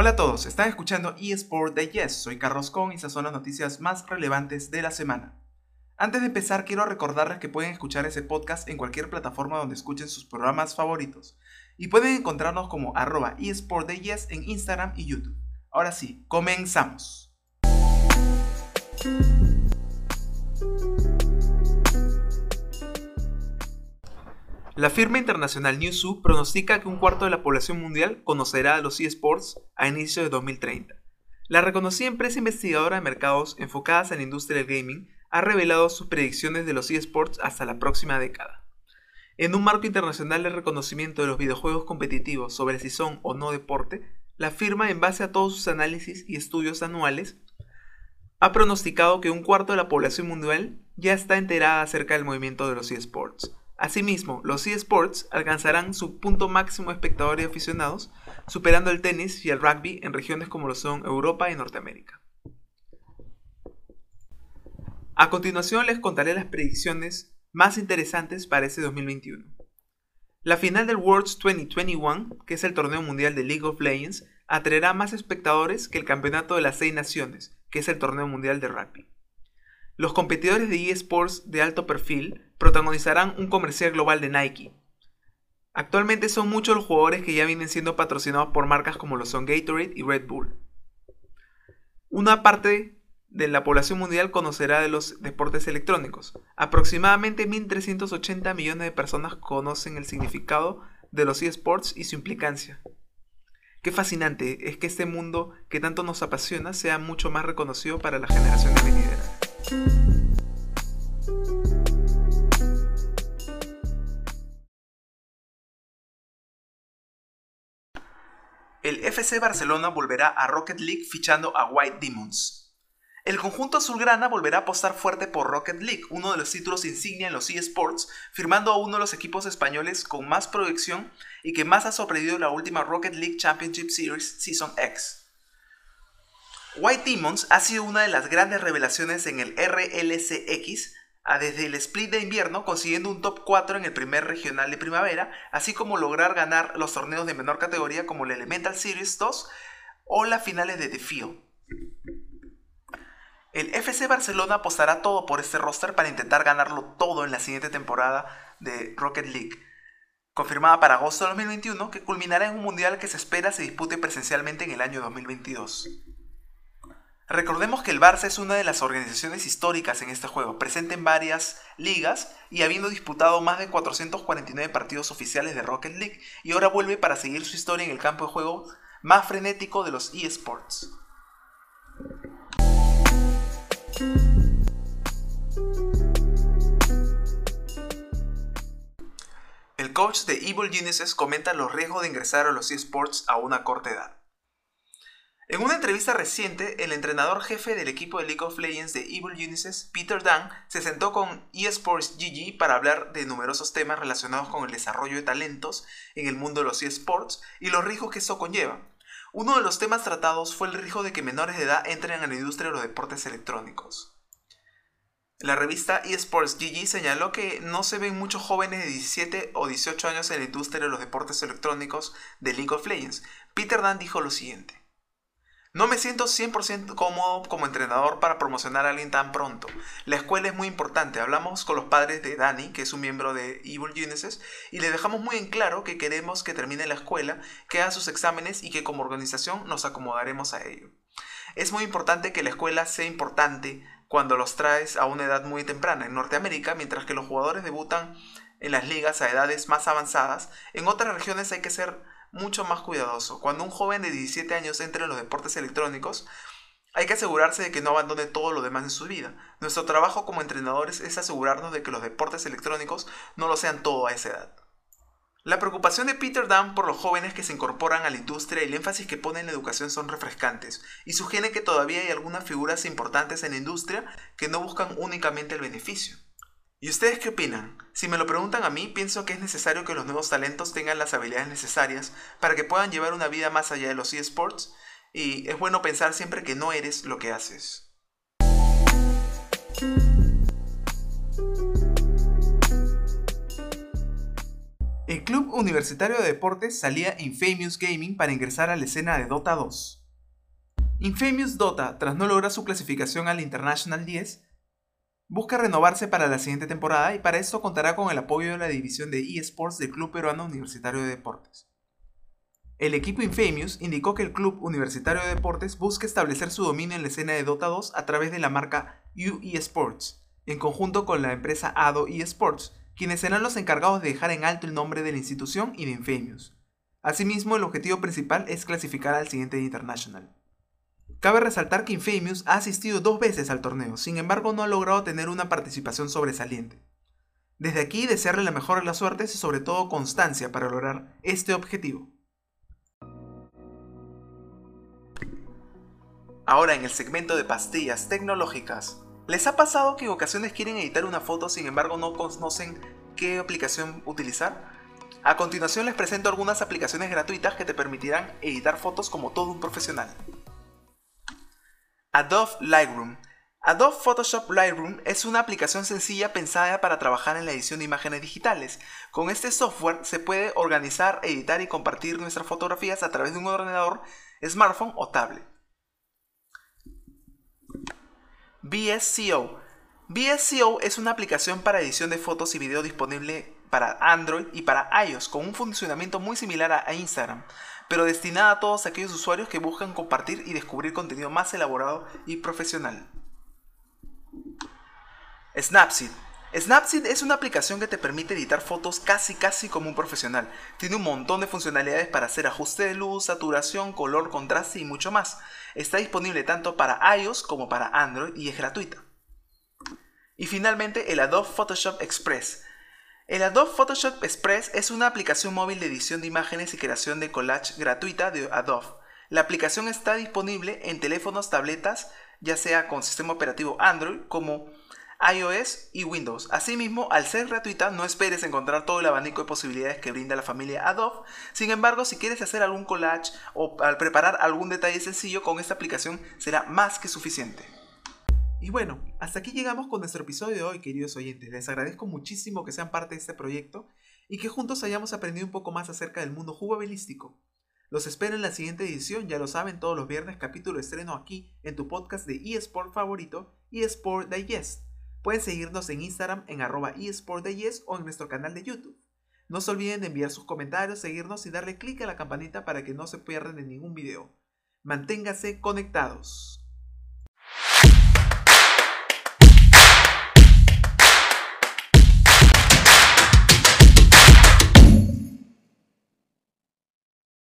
Hola a todos, están escuchando eSport de Yes, soy Carlos Con y esas son las noticias más relevantes de la semana. Antes de empezar, quiero recordarles que pueden escuchar ese podcast en cualquier plataforma donde escuchen sus programas favoritos. Y pueden encontrarnos como arroba en Instagram y YouTube. Ahora sí, comenzamos. La firma internacional Newzoo pronostica que un cuarto de la población mundial conocerá los eSports a inicio de 2030. La reconocida empresa investigadora de mercados enfocadas en la industria del gaming ha revelado sus predicciones de los eSports hasta la próxima década. En un marco internacional de reconocimiento de los videojuegos competitivos sobre si son o no deporte, la firma, en base a todos sus análisis y estudios anuales, ha pronosticado que un cuarto de la población mundial ya está enterada acerca del movimiento de los eSports. Asimismo, los eSports alcanzarán su punto máximo de espectadores y aficionados, superando el tenis y el rugby en regiones como lo son Europa y Norteamérica. A continuación les contaré las predicciones más interesantes para este 2021. La final del Worlds 2021, que es el torneo mundial de League of Legends, atraerá más espectadores que el campeonato de las seis naciones, que es el torneo mundial de rugby. Los competidores de eSports de alto perfil protagonizarán un comercial global de Nike. Actualmente son muchos los jugadores que ya vienen siendo patrocinados por marcas como lo son Gatorade y Red Bull. Una parte de la población mundial conocerá de los deportes electrónicos. Aproximadamente 1.380 millones de personas conocen el significado de los eSports y su implicancia. Qué fascinante es que este mundo que tanto nos apasiona sea mucho más reconocido para la generación venidera. El FC Barcelona volverá a Rocket League fichando a White Demons. El conjunto azulgrana volverá a apostar fuerte por Rocket League, uno de los títulos insignia en los eSports, firmando a uno de los equipos españoles con más proyección y que más ha sorprendido la última Rocket League Championship Series Season X. White Demons ha sido una de las grandes revelaciones en el RLCX desde el split de invierno consiguiendo un top 4 en el primer regional de primavera, así como lograr ganar los torneos de menor categoría como el Elemental Series 2 o las finales de Field. El FC Barcelona apostará todo por este roster para intentar ganarlo todo en la siguiente temporada de Rocket League, confirmada para agosto de 2021, que culminará en un mundial que se espera se dispute presencialmente en el año 2022. Recordemos que el Barça es una de las organizaciones históricas en este juego, presente en varias ligas y habiendo disputado más de 449 partidos oficiales de Rocket League, y ahora vuelve para seguir su historia en el campo de juego más frenético de los eSports. El coach de Evil Genesis comenta los riesgos de ingresar a los eSports a una corta edad. En una entrevista reciente, el entrenador jefe del equipo de League of Legends de Evil Genesis, Peter Dunn, se sentó con eSports GG para hablar de numerosos temas relacionados con el desarrollo de talentos en el mundo de los eSports y los riesgos que eso conlleva. Uno de los temas tratados fue el riesgo de que menores de edad entren a la industria de los deportes electrónicos. La revista eSports GG señaló que no se ven muchos jóvenes de 17 o 18 años en la industria de los deportes electrónicos de League of Legends. Peter Dunn dijo lo siguiente. No me siento 100% cómodo como entrenador para promocionar a alguien tan pronto. La escuela es muy importante. Hablamos con los padres de Dani, que es un miembro de Evil Genesis, y le dejamos muy en claro que queremos que termine la escuela, que haga sus exámenes y que como organización nos acomodaremos a ello. Es muy importante que la escuela sea importante cuando los traes a una edad muy temprana. En Norteamérica, mientras que los jugadores debutan en las ligas a edades más avanzadas, en otras regiones hay que ser mucho más cuidadoso. Cuando un joven de 17 años entra en los deportes electrónicos, hay que asegurarse de que no abandone todo lo demás en su vida. Nuestro trabajo como entrenadores es asegurarnos de que los deportes electrónicos no lo sean todo a esa edad. La preocupación de Peter Dunn por los jóvenes que se incorporan a la industria y el énfasis que pone en la educación son refrescantes y sugiere que todavía hay algunas figuras importantes en la industria que no buscan únicamente el beneficio. ¿Y ustedes qué opinan? Si me lo preguntan a mí, pienso que es necesario que los nuevos talentos tengan las habilidades necesarias para que puedan llevar una vida más allá de los eSports y es bueno pensar siempre que no eres lo que haces. El Club Universitario de Deportes salía Infamous Gaming para ingresar a la escena de Dota 2. Infamous Dota, tras no lograr su clasificación al International 10, busca renovarse para la siguiente temporada y para esto contará con el apoyo de la división de eSports del Club Peruano Universitario de Deportes. El equipo Infamous indicó que el Club Universitario de Deportes busca establecer su dominio en la escena de Dota 2 a través de la marca U eSports, en conjunto con la empresa ADO eSports, quienes serán los encargados de dejar en alto el nombre de la institución y de Infamous. Asimismo, el objetivo principal es clasificar al siguiente International. Cabe resaltar que Infamous ha asistido dos veces al torneo, sin embargo no ha logrado tener una participación sobresaliente. Desde aquí desearle la mejor de las suertes y sobre todo constancia para lograr este objetivo. Ahora en el segmento de pastillas tecnológicas. ¿Les ha pasado que en ocasiones quieren editar una foto sin embargo no conocen qué aplicación utilizar? A continuación les presento algunas aplicaciones gratuitas que te permitirán editar fotos como todo un profesional. Adobe Lightroom. Adobe Photoshop Lightroom es una aplicación sencilla pensada para trabajar en la edición de imágenes digitales. Con este software se puede organizar, editar y compartir nuestras fotografías a través de un ordenador, smartphone o tablet. VSCO. VSCO es una aplicación para edición de fotos y video disponible para Android y para iOS con un funcionamiento muy similar a Instagram, pero destinada a todos aquellos usuarios que buscan compartir y descubrir contenido más elaborado y profesional. Snapseed. Snapseed es una aplicación que te permite editar fotos casi casi como un profesional. Tiene un montón de funcionalidades para hacer ajuste de luz, saturación, color, contraste y mucho más. Está disponible tanto para iOS como para Android y es gratuita. Y finalmente el Adobe Photoshop Express. El Adobe Photoshop Express es una aplicación móvil de edición de imágenes y creación de collage gratuita de Adobe. La aplicación está disponible en teléfonos, tabletas, ya sea con sistema operativo Android como iOS y Windows. Asimismo, al ser gratuita, no esperes encontrar todo el abanico de posibilidades que brinda la familia Adobe. Sin embargo, si quieres hacer algún collage o al preparar algún detalle sencillo con esta aplicación, será más que suficiente. Y bueno, hasta aquí llegamos con nuestro episodio de hoy, queridos oyentes. Les agradezco muchísimo que sean parte de este proyecto y que juntos hayamos aprendido un poco más acerca del mundo jugabilístico. Los espero en la siguiente edición, ya lo saben, todos los viernes capítulo estreno aquí en tu podcast de eSport favorito, eSport Digest. Pueden seguirnos en Instagram en arroba eSportDayes o en nuestro canal de YouTube. No se olviden de enviar sus comentarios, seguirnos y darle clic a la campanita para que no se pierdan de ningún video. Manténgase conectados.